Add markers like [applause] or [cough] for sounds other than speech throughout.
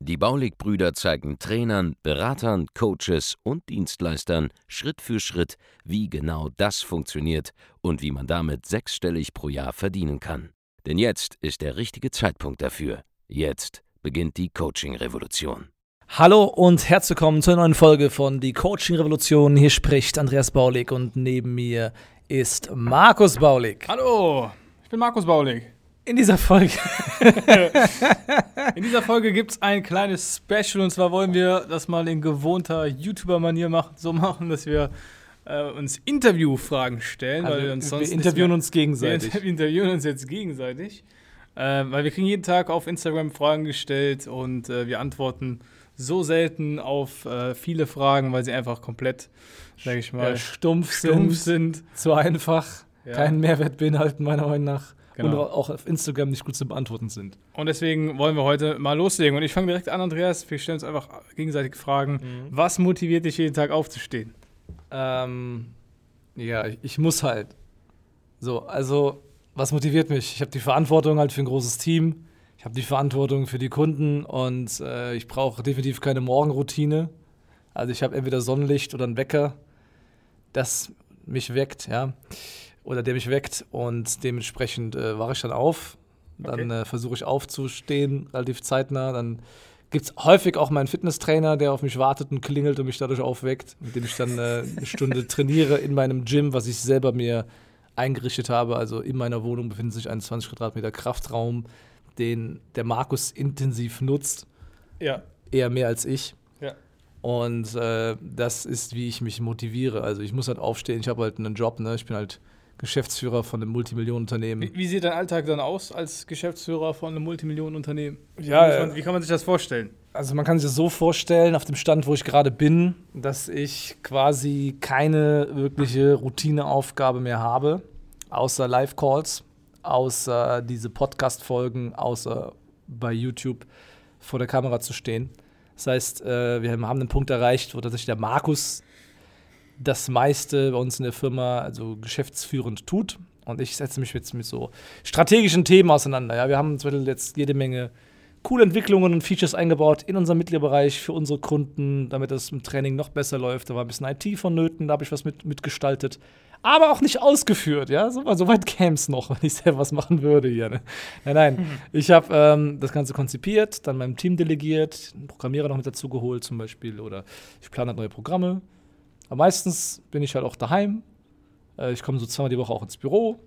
Die Baulig-Brüder zeigen Trainern, Beratern, Coaches und Dienstleistern Schritt für Schritt, wie genau das funktioniert und wie man damit sechsstellig pro Jahr verdienen kann. Denn jetzt ist der richtige Zeitpunkt dafür. Jetzt beginnt die Coaching-Revolution. Hallo und herzlich willkommen zur neuen Folge von Die Coaching Revolution. Hier spricht Andreas Baulig und neben mir ist Markus Baulig. Hallo, ich bin Markus Baulig. In dieser Folge. [laughs] in dieser Folge gibt es ein kleines Special und zwar wollen wir das mal in gewohnter YouTuber-Manier machen, so machen, dass wir äh, uns Interviewfragen stellen. Also weil wir, uns sonst wir interviewen uns gegenseitig. Wir interviewen uns jetzt gegenseitig. Äh, weil wir kriegen jeden Tag auf Instagram Fragen gestellt und äh, wir antworten so selten auf äh, viele Fragen, weil sie einfach komplett, sag ich mal, stumpf, stumpf sind, sind, zu einfach, ja. keinen Mehrwert beinhalten, meiner Meinung nach. Genau. Und auch auf Instagram nicht gut zu beantworten sind. Und deswegen wollen wir heute mal loslegen. Und ich fange direkt an, Andreas. Wir stellen uns einfach gegenseitig Fragen. Mhm. Was motiviert dich jeden Tag aufzustehen? Ähm, ja, ich muss halt. So, also, was motiviert mich? Ich habe die Verantwortung halt für ein großes Team ich habe die Verantwortung für die Kunden und äh, ich brauche definitiv keine Morgenroutine. Also ich habe entweder Sonnenlicht oder einen Wecker, das mich weckt, ja, oder der mich weckt und dementsprechend äh, wache ich dann auf. Dann okay. äh, versuche ich aufzustehen, relativ zeitnah. Dann gibt es häufig auch meinen Fitnesstrainer, der auf mich wartet und klingelt und mich dadurch aufweckt, mit dem ich dann äh, eine Stunde [laughs] trainiere in meinem Gym, was ich selber mir eingerichtet habe. Also in meiner Wohnung befindet sich ein 20 Quadratmeter Kraftraum den der Markus intensiv nutzt. Ja. Eher mehr als ich. Ja. Und äh, das ist, wie ich mich motiviere. Also ich muss halt aufstehen, ich habe halt einen Job, ne? Ich bin halt Geschäftsführer von einem Multimillionenunternehmen. Wie, wie, sieht dein Alltag dann aus als Geschäftsführer von einem Multimillionenunternehmen? Ja, wie, man, wie kann man sich das vorstellen? Also man kann sich das so vorstellen, auf dem Stand, wo ich gerade bin, dass ich quasi keine wirkliche Routineaufgabe mehr habe, außer Live-Calls außer diese Podcast-Folgen, außer bei YouTube vor der Kamera zu stehen. Das heißt, äh, wir haben einen Punkt erreicht, wo tatsächlich der Markus das meiste bei uns in der Firma, also geschäftsführend, tut. Und ich setze mich jetzt mit so strategischen Themen auseinander. Ja, wir haben zum Beispiel jetzt jede Menge coole Entwicklungen und Features eingebaut in unserem Mitgliederbereich für unsere Kunden, damit das im Training noch besser läuft. Da war ein bisschen IT vonnöten, da habe ich was mit, mitgestaltet aber auch nicht ausgeführt. Ja, so, so weit käme es noch, [laughs] wenn ich selber was machen würde hier. Ne? Nein, nein. Mhm. Ich habe ähm, das Ganze konzipiert, dann meinem Team delegiert, einen Programmierer noch mit dazu geholt zum Beispiel oder ich plane halt neue Programme. Aber meistens bin ich halt auch daheim. Äh, ich komme so zweimal die Woche auch ins Büro,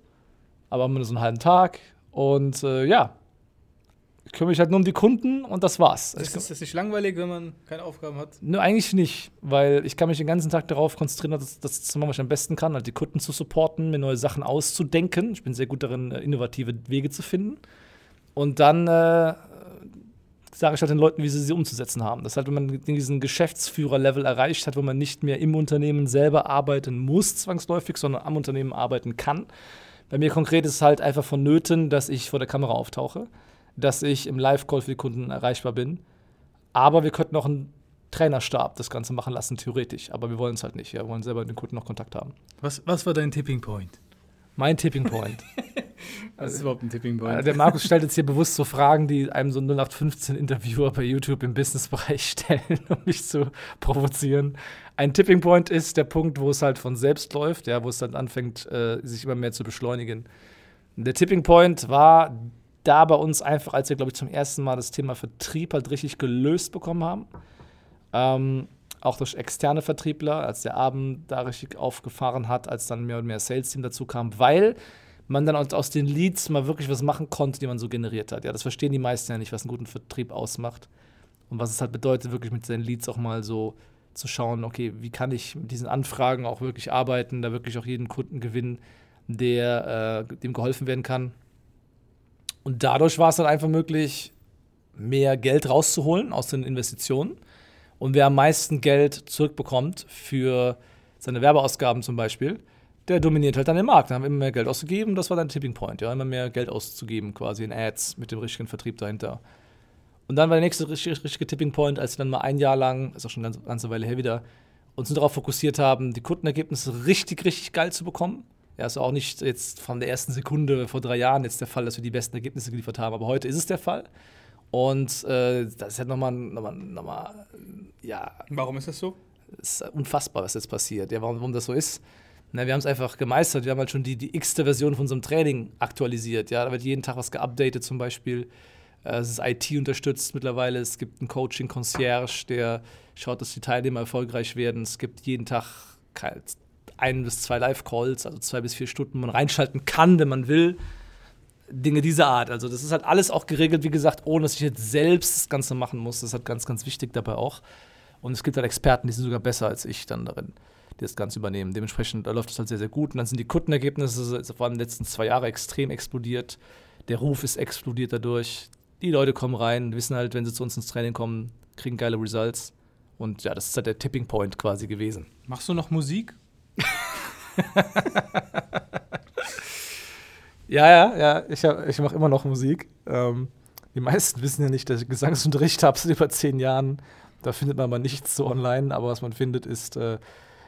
aber immer nur so einen halben Tag. Und äh, ja, ich kümmere mich halt nur um die Kunden und das war's. Ist, ist das nicht langweilig, wenn man keine Aufgaben hat? Nö, eigentlich nicht, weil ich kann mich den ganzen Tag darauf konzentrieren, das, das zu machen, was ich am besten kann, halt die Kunden zu supporten, mir neue Sachen auszudenken. Ich bin sehr gut darin, äh, innovative Wege zu finden. Und dann äh, sage ich halt den Leuten, wie sie sie umzusetzen haben. Das ist halt, wenn man diesen Geschäftsführer-Level erreicht hat, wo man nicht mehr im Unternehmen selber arbeiten muss, zwangsläufig, sondern am Unternehmen arbeiten kann. Bei mir konkret ist es halt einfach vonnöten, dass ich vor der Kamera auftauche dass ich im Live-Call für die Kunden erreichbar bin. Aber wir könnten auch einen Trainerstab das Ganze machen lassen, theoretisch. Aber wir wollen es halt nicht. Wir wollen selber mit den Kunden noch Kontakt haben. Was, was war dein Tipping Point? Mein Tipping Point. [laughs] Was ist überhaupt ein Tipping Point? Äh, der Markus stellt jetzt hier bewusst so Fragen, die einem so 0815-Interviewer bei YouTube im Businessbereich [laughs] stellen, um mich zu provozieren. Ein Tipping Point ist der Punkt, wo es halt von selbst läuft, ja, wo es dann anfängt, äh, sich immer mehr zu beschleunigen. Der Tipping Point war da bei uns einfach, als wir, glaube ich, zum ersten Mal das Thema Vertrieb halt richtig gelöst bekommen haben. Ähm, auch durch externe Vertriebler, als der Abend da richtig aufgefahren hat, als dann mehr und mehr Sales-Team dazu kam, weil man dann aus den Leads mal wirklich was machen konnte, die man so generiert hat. Ja, das verstehen die meisten ja nicht, was einen guten Vertrieb ausmacht. Und was es halt bedeutet, wirklich mit seinen Leads auch mal so zu schauen, okay, wie kann ich mit diesen Anfragen auch wirklich arbeiten, da wirklich auch jeden Kunden gewinnen, der äh, dem geholfen werden kann. Und dadurch war es dann einfach möglich, mehr Geld rauszuholen aus den Investitionen. Und wer am meisten Geld zurückbekommt für seine Werbeausgaben zum Beispiel, der dominiert halt dann den Markt. Da haben wir immer mehr Geld ausgegeben, das war dann Tipping Point, ja, immer mehr Geld auszugeben, quasi in Ads mit dem richtigen Vertrieb dahinter. Und dann war der nächste richtige, richtige Tipping Point, als wir dann mal ein Jahr lang, ist auch schon eine ganze, Weile her wieder, uns nur darauf fokussiert haben, die Kundenergebnisse richtig, richtig geil zu bekommen. Ja, ist auch nicht jetzt von der ersten Sekunde vor drei Jahren jetzt der Fall, dass wir die besten Ergebnisse geliefert haben, aber heute ist es der Fall. Und äh, das ist halt nochmal, nochmal, nochmal, ja. Warum ist das so? Es ist unfassbar, was jetzt passiert. Ja, warum, warum das so ist. Na, wir haben es einfach gemeistert. Wir haben halt schon die, die x-te Version von unserem Training aktualisiert. Ja, da wird jeden Tag was geupdatet zum Beispiel. Äh, es ist IT unterstützt mittlerweile. Es gibt einen Coaching-Concierge, der schaut, dass die Teilnehmer erfolgreich werden. Es gibt jeden Tag ein bis zwei Live-Calls, also zwei bis vier Stunden, man reinschalten kann, wenn man will. Dinge dieser Art. Also, das ist halt alles auch geregelt, wie gesagt, ohne dass ich jetzt selbst das Ganze machen muss. Das ist halt ganz, ganz wichtig dabei auch. Und es gibt halt Experten, die sind sogar besser als ich dann darin, die das Ganze übernehmen. Dementsprechend läuft es halt sehr, sehr gut. Und dann sind die Kundenergebnisse vor allem in den letzten zwei Jahren extrem explodiert. Der Ruf ist explodiert dadurch. Die Leute kommen rein, wissen halt, wenn sie zu uns ins Training kommen, kriegen geile Results. Und ja, das ist halt der Tipping Point quasi gewesen. Machst du noch Musik? [laughs] ja, ja, ja, ich, ich mache immer noch Musik. Ähm, die meisten wissen ja nicht, dass ich Gesangsunterricht [laughs] habe seit über zehn Jahren. Da findet man aber nichts so online, aber was man findet, ist, äh,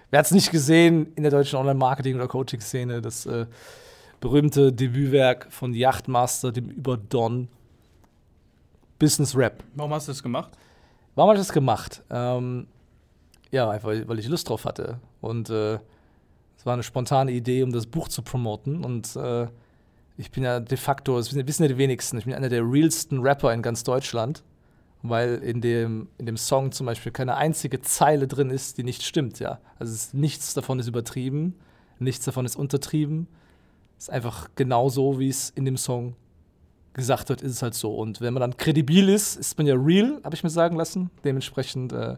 wer hat es nicht gesehen in der deutschen Online-Marketing- oder Coaching-Szene, das äh, berühmte Debütwerk von Yachtmaster, dem Überdon, Business Rap. Warum hast du das gemacht? Warum habe ich das gemacht? Ähm, ja, einfach weil ich Lust drauf hatte. Und äh, es war eine spontane Idee, um das Buch zu promoten. Und äh, ich bin ja de facto, das wissen ja die wenigsten, ich bin einer der realsten Rapper in ganz Deutschland, weil in dem, in dem Song zum Beispiel keine einzige Zeile drin ist, die nicht stimmt, ja. Also ist, nichts davon ist übertrieben, nichts davon ist untertrieben. Es ist einfach genau so, wie es in dem Song gesagt wird, ist es halt so. Und wenn man dann kredibil ist, ist man ja real, habe ich mir sagen lassen. Dementsprechend äh,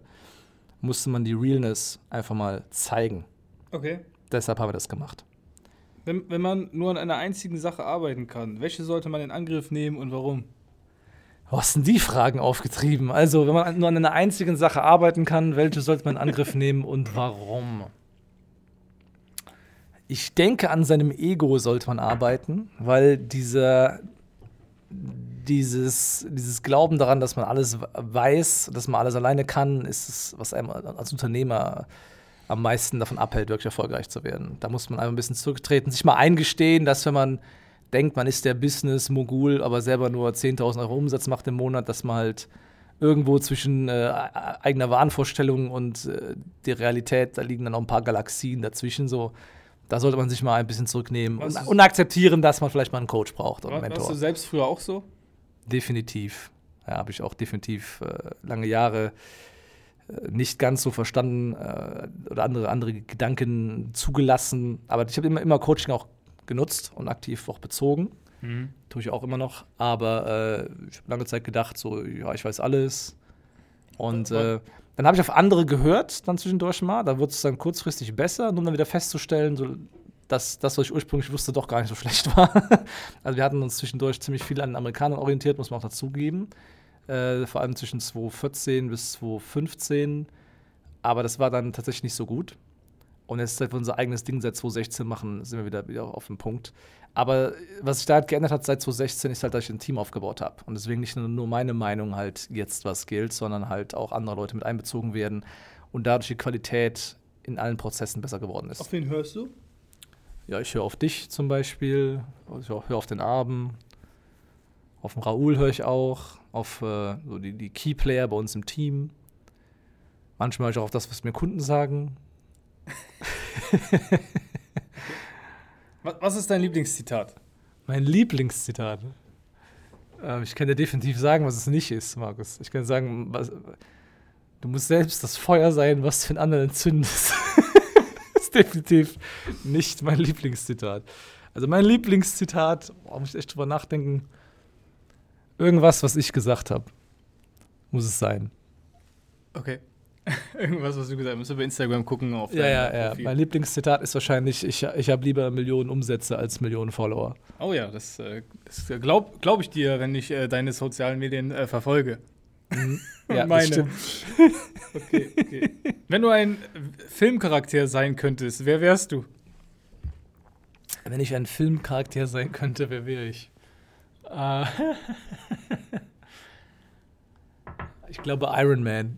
musste man die Realness einfach mal zeigen. Okay. Deshalb haben wir das gemacht. Wenn, wenn man nur an einer einzigen Sache arbeiten kann, welche sollte man in Angriff nehmen und warum? Was sind die Fragen aufgetrieben? Also, wenn man nur an einer einzigen Sache arbeiten kann, welche sollte man in Angriff nehmen und warum? Ich denke, an seinem Ego sollte man arbeiten, weil dieser, dieses, dieses Glauben daran, dass man alles weiß, dass man alles alleine kann, ist es, was einem als Unternehmer am meisten davon abhält, wirklich erfolgreich zu werden. Da muss man einfach ein bisschen zurücktreten, sich mal eingestehen, dass wenn man denkt, man ist der Business-Mogul, aber selber nur 10.000 Euro Umsatz macht im Monat, dass man halt irgendwo zwischen äh, eigener Wahnvorstellung und äh, der Realität, da liegen dann auch ein paar Galaxien dazwischen so. Da sollte man sich mal ein bisschen zurücknehmen und, und, akzeptieren, dass man vielleicht mal einen Coach braucht oder einen Mentor. Warst du selbst früher auch so? Definitiv. Ja, habe ich auch definitiv äh, lange Jahre äh, nicht ganz so verstanden äh, oder andere, andere Gedanken zugelassen. Aber ich habe immer, immer Coaching auch genutzt und aktiv auch bezogen. Mhm. Tue ich auch immer noch. Aber äh, ich habe lange Zeit gedacht, so, ja, ich weiß alles. Und äh, dann habe ich auf andere gehört, dann zwischendurch mal. Da wurde es dann kurzfristig besser, nur um dann wieder festzustellen, so, dass das, was ich ursprünglich wusste, doch gar nicht so schlecht [laughs] war. also wir hatten uns zwischendurch ziemlich viel an den Amerikanern orientiert, muss man auch dazugeben. Äh, vor allem zwischen 2014 bis 2015. Aber das war dann tatsächlich nicht so gut. Und jetzt, seit wir unser eigenes Ding seit 2016 machen, sind wir wieder, wieder auf dem Punkt. Aber was sich da halt geändert hat seit 2016, ist halt, dass ich ein Team aufgebaut habe. Und deswegen nicht nur meine Meinung halt jetzt was gilt, sondern halt auch andere Leute mit einbezogen werden und dadurch die Qualität in allen Prozessen besser geworden ist. Auf wen hörst du? Ja, ich höre auf dich zum Beispiel, ich höre auf den Abend, auf den Raoul höre ich auch, auf äh, so die, die Keyplayer bei uns im Team. Manchmal höre ich auch auf das, was mir Kunden sagen. [laughs] was ist dein Lieblingszitat? Mein Lieblingszitat? Ähm, ich kann dir definitiv sagen, was es nicht ist, Markus. Ich kann sagen, was, du musst selbst das Feuer sein, was du den anderen entzündest. [laughs] ist definitiv nicht mein Lieblingszitat. Also mein Lieblingszitat, oh, muss ich echt drüber nachdenken, irgendwas, was ich gesagt habe, muss es sein. Okay. [laughs] Irgendwas, was du gesagt hast. Musst du bei Instagram gucken auf Ja, ja, ja. Profil. Mein Lieblingszitat ist wahrscheinlich, ich, ich habe lieber Millionen Umsätze als Millionen Follower. Oh ja, das, äh, das glaube glaub ich dir, wenn ich äh, deine sozialen Medien äh, verfolge. Mhm. [laughs] ja, meine. stimmt. [laughs] okay, okay. Wenn du ein Filmcharakter sein könntest, wer wärst du? Wenn ich ein Filmcharakter sein könnte, wer wäre ich? Äh ich glaube Iron Man.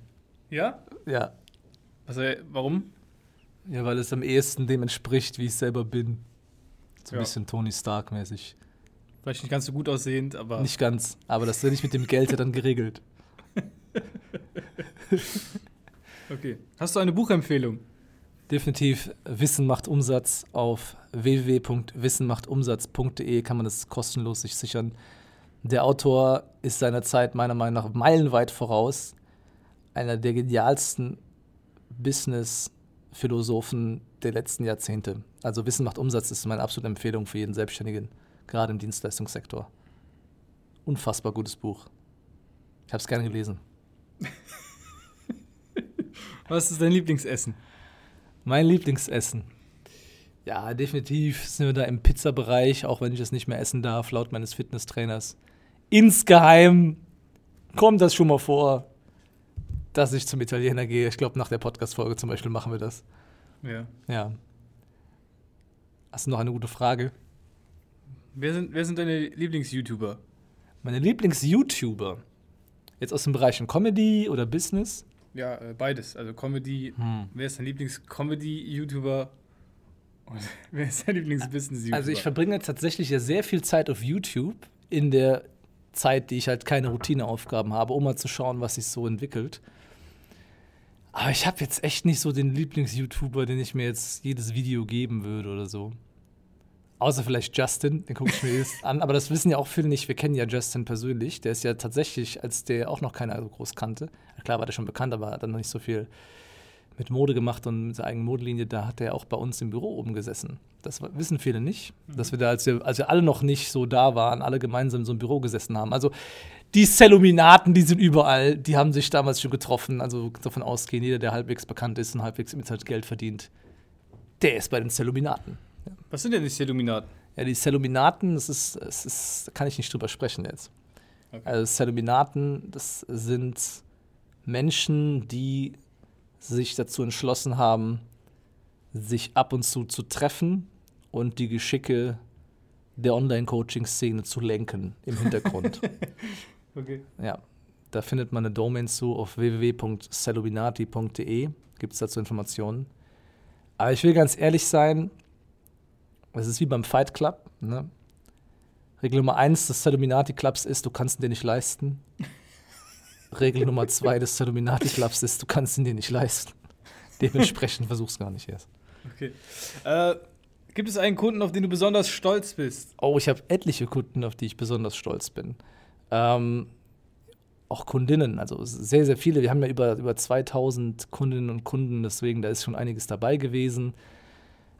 Ja? Ja. Also, warum? Ja, weil es am ehesten dem entspricht, wie ich selber bin. So ein Ja. bisschen Tony Stark-mäßig. Vielleicht nicht ganz so gut aussehend, aber. Nicht ganz, aber das werde ich mit dem Geld ja dann geregelt. [laughs] Okay. Hast du eine Buchempfehlung? Definitiv Wissen macht Umsatz auf www.wissenmachtumsatz.de kann man das kostenlos sich sichern. Der Autor ist seiner Zeit meiner Meinung nach meilenweit voraus. Einer der genialsten Business-Philosophen der letzten Jahrzehnte. Also Wissen macht Umsatz ist meine absolute Empfehlung für jeden Selbstständigen, gerade im Dienstleistungssektor. Unfassbar gutes Buch. Ich habe es gerne gelesen. [laughs] Was ist dein Lieblingsessen? Mein Lieblingsessen. Ja, definitiv sind wir da im Pizzabereich, auch wenn ich es nicht mehr essen darf, laut meines Fitnesstrainers. Insgeheim kommt das schon mal vor, dass ich zum Italiener gehe. Ich glaube, nach der Podcast-Folge zum Beispiel machen wir das. Ja. Ja. Hast du noch eine gute Frage? Wer sind, wer sind deine Lieblings-YouTuber? Meine Lieblings-YouTuber. Jetzt aus den Bereichen Comedy oder Business? Ja, äh, beides. Also Comedy. Hm. Wer ist dein Lieblings-Comedy-YouTuber? Und [laughs] wer ist dein Lieblings-Business-YouTuber? Also ich verbringe tatsächlich ja sehr viel Zeit auf YouTube in der Zeit, die ich halt keine Routineaufgaben habe, um mal zu schauen, was sich so entwickelt. Aber ich habe jetzt echt nicht so den Lieblings-YouTuber, den ich mir jetzt jedes Video geben würde oder so. Außer vielleicht Justin, den gucke ich mir jetzt an. Aber das wissen ja auch viele nicht. Wir kennen ja Justin persönlich. Der ist ja tatsächlich, als der auch noch keiner so groß kannte. Klar war der schon bekannt, aber dann noch nicht so viel mit Mode gemacht und mit seiner eigenen Modelinie. Da hat er auch bei uns im Büro oben gesessen. Das wissen viele nicht. Dass wir da, als wir, als wir alle noch nicht so da waren, alle gemeinsam in so einem Büro gesessen haben. Also die Celluminaten, die sind überall. Die haben sich damals schon getroffen. Also davon ausgehen, jeder, der halbwegs bekannt ist und halbwegs im Internet Geld verdient, der ist bei den Celluminaten. Was sind denn die Illuminaten? Ja, die Celluminaten, das ist, das ist, da kann ich nicht drüber sprechen jetzt. Okay. Also Celluminaten, das sind Menschen, die sich dazu entschlossen haben, sich ab und zu zu treffen und die Geschicke der Online-Coaching-Szene zu lenken im Hintergrund. [laughs] Okay. ja, da findet man eine Domain zu auf www.celluminati.de. Gibt es dazu Informationen. Aber ich will ganz ehrlich sein, es ist wie beim Fight Club. Ne? Regel Nummer eins des Celluminati Clubs ist, du kannst dir nicht leisten. Regel Nummer zwei des Celluminati Clubs ist, du kannst ihn dir nicht leisten. Dementsprechend versuch's gar nicht erst. okay. Äh, gibt es einen Kunden, auf den du besonders stolz bist? Oh, ich habe etliche Kunden, auf die ich besonders stolz bin. Ähm, auch Kundinnen, also sehr, sehr viele. Wir haben ja über, über 2000 Kundinnen und Kunden, deswegen da ist schon einiges dabei gewesen.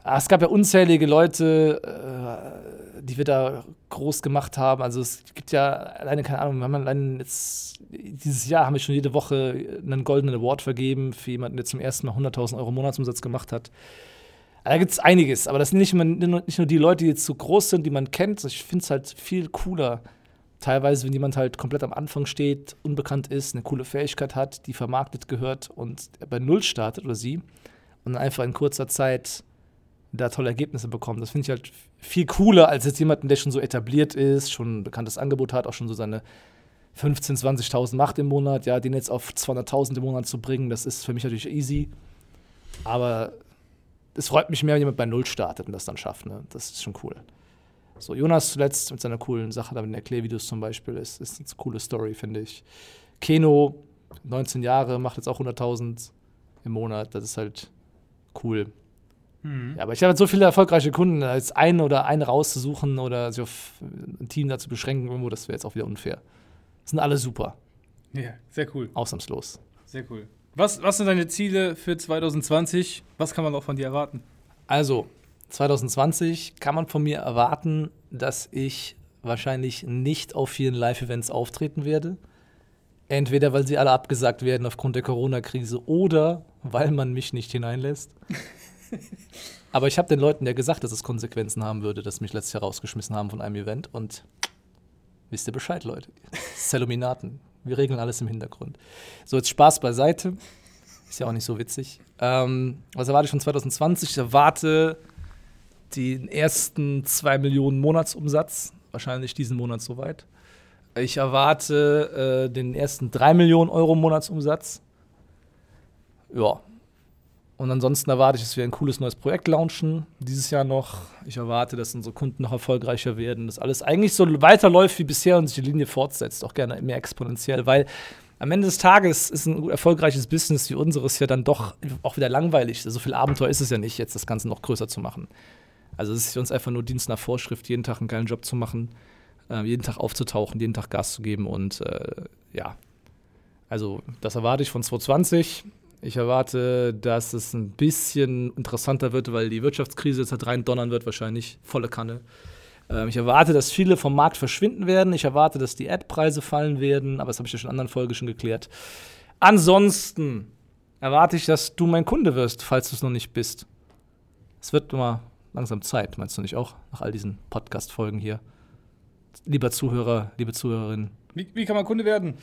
Ah, es gab ja unzählige Leute, äh, die wir da groß gemacht haben. Also es gibt ja alleine, keine Ahnung, wir haben allein jetzt, dieses Jahr haben wir schon jede Woche einen goldenen Award vergeben für jemanden, der zum ersten Mal 100.000 Euro Monatsumsatz gemacht hat. Da gibt es einiges, aber das sind nicht, immer, nicht nur die Leute, die jetzt so groß sind, die man kennt. Ich finde es halt viel cooler, teilweise, wenn jemand halt komplett am Anfang steht, unbekannt ist, eine coole Fähigkeit hat, die vermarktet gehört und bei Null startet oder sie und dann einfach in kurzer Zeit da tolle Ergebnisse bekommt. Das finde ich halt viel cooler, als jetzt jemanden, der schon so etabliert ist, schon ein bekanntes Angebot hat, auch schon so seine 15.000, 20.000 macht im Monat, ja, den jetzt auf 200.000 im Monat zu bringen, das ist für mich natürlich easy. Aber es freut mich mehr, wenn jemand bei Null startet und das dann schafft. Ne? Das ist schon cool. So, Jonas zuletzt mit seiner coolen Sache, da mit den Erklärvideos zum Beispiel, ist, ist eine coole Story, finde ich. Keno, 19 Jahre, macht jetzt auch 100.000 im Monat. Das ist halt cool. Mhm. Ja, aber ich habe halt so viele erfolgreiche Kunden, als einen oder einen rauszusuchen oder sich auf ein Team da zu beschränken, irgendwo, das wäre jetzt auch wieder unfair. Sind alle super, Ja, sehr cool. ausnahmslos. Sehr cool. Was, was sind deine Ziele für 2020? Was kann man auch von dir erwarten? Also, 2020 kann man von mir erwarten, dass ich wahrscheinlich nicht auf vielen Live-Events auftreten werde. Entweder weil sie alle abgesagt werden aufgrund der Corona-Krise oder weil man mich nicht hineinlässt. [laughs] Aber ich habe den Leuten ja gesagt, dass es Konsequenzen haben würde, dass mich letztes Jahr rausgeschmissen haben von einem Event. Und wisst ihr Bescheid, Leute. Celluminaten. Wir regeln alles im Hintergrund. So, jetzt Spaß beiseite. Ist ja auch nicht so witzig. Ähm, was erwarte ich von 2020? Ich erwarte den ersten 2 Millionen Monatsumsatz, wahrscheinlich diesen Monat soweit. Ich erwarte äh, den ersten 3 Millionen Euro Monatsumsatz. Ja. Und ansonsten erwarte ich, dass wir ein cooles neues Projekt launchen dieses Jahr noch. Ich erwarte, dass unsere Kunden noch erfolgreicher werden, dass alles eigentlich so weiterläuft wie bisher und sich die Linie fortsetzt, auch gerne mehr exponentiell, weil am Ende des Tages ist ein erfolgreiches Business wie unseres ja dann doch auch wieder langweilig. So viel Abenteuer ist es ja nicht, jetzt das Ganze noch größer zu machen. Also es ist für uns einfach nur Dienst nach Vorschrift, jeden Tag einen geilen Job zu machen, äh, jeden Tag aufzutauchen, jeden Tag Gas zu geben und äh, ja. Also das erwarte ich von 2020. Ich erwarte, dass es ein bisschen interessanter wird, weil die Wirtschaftskrise jetzt halt rein donnern wird, wahrscheinlich volle Kanne. Ähm, ich erwarte, dass viele vom Markt verschwinden werden. Ich erwarte, dass die Ad-Preise fallen werden, aber das habe ich ja schon in anderen Folgen schon geklärt. Ansonsten erwarte ich, dass du mein Kunde wirst, falls du es noch nicht bist. Es wird mal langsam Zeit, meinst du nicht auch, nach all diesen Podcast-Folgen hier? Lieber Zuhörer, liebe Zuhörerin. Wie, wie kann man Kunde werden?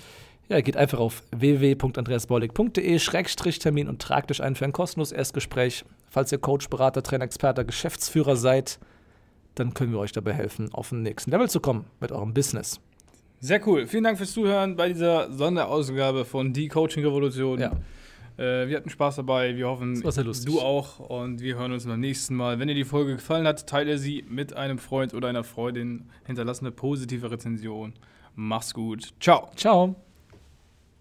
Ja, geht einfach auf www.andreasbaulig.de-termin und tragt euch ein für ein kostenloses Erstgespräch. Falls ihr Coach, Berater, Trainer, Experte, Geschäftsführer seid, dann können wir euch dabei helfen, auf den nächsten Level zu kommen mit eurem Business. Sehr cool. Vielen Dank fürs Zuhören bei dieser Sonderausgabe von Die Coaching Revolution. Ja. Äh, wir hatten Spaß dabei. Wir hoffen, du auch. Und wir hören uns beim nächsten Mal. Wenn dir die Folge gefallen hat, teile sie mit einem Freund oder einer Freundin. Hinterlasse eine positive Rezension. Mach's gut. Ciao. Ciao.